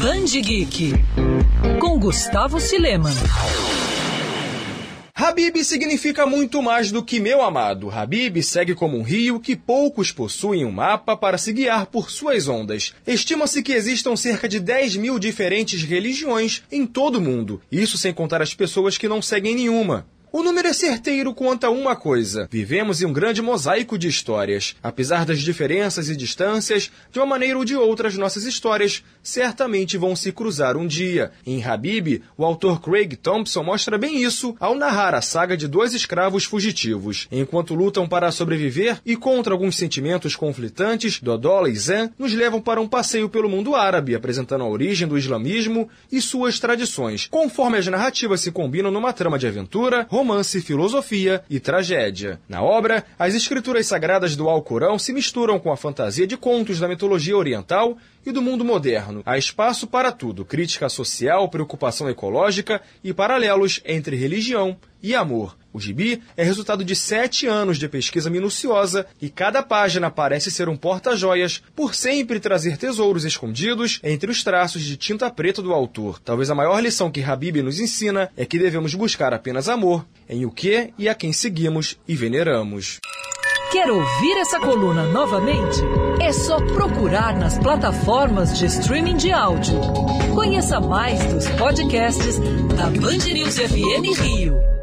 Band Geek com Gustavo Sileman. Habib significa muito mais do que meu amado. Habib segue como um rio que poucos possuem um mapa para se guiar por suas ondas. Estima-se que existam cerca de 10 mil diferentes religiões em todo o mundo. Isso sem contar as pessoas que não seguem nenhuma. O número é certeiro quanto a uma coisa. Vivemos em um grande mosaico de histórias. Apesar das diferenças e distâncias, de uma maneira ou de outra, as nossas histórias certamente vão se cruzar um dia. Em Habib, o autor Craig Thompson mostra bem isso ao narrar a saga de dois escravos fugitivos. Enquanto lutam para sobreviver e contra alguns sentimentos conflitantes, Dodola e Zen nos levam para um passeio pelo mundo árabe, apresentando a origem do islamismo e suas tradições, conforme as narrativas se combinam numa trama de aventura, romance, filosofia e tragédia. Na obra, as escrituras sagradas do Alcorão se misturam com a fantasia de contos da mitologia oriental e do mundo moderno. Há espaço para tudo: crítica social, preocupação ecológica e paralelos entre religião e amor. O gibi é resultado de sete anos de pesquisa minuciosa e cada página parece ser um porta-joias por sempre trazer tesouros escondidos entre os traços de tinta preta do autor. Talvez a maior lição que Habib nos ensina é que devemos buscar apenas amor em o que e a quem seguimos e veneramos. Quer ouvir essa coluna novamente? É só procurar nas plataformas de streaming de áudio. Conheça mais dos podcasts da Band News FM Rio.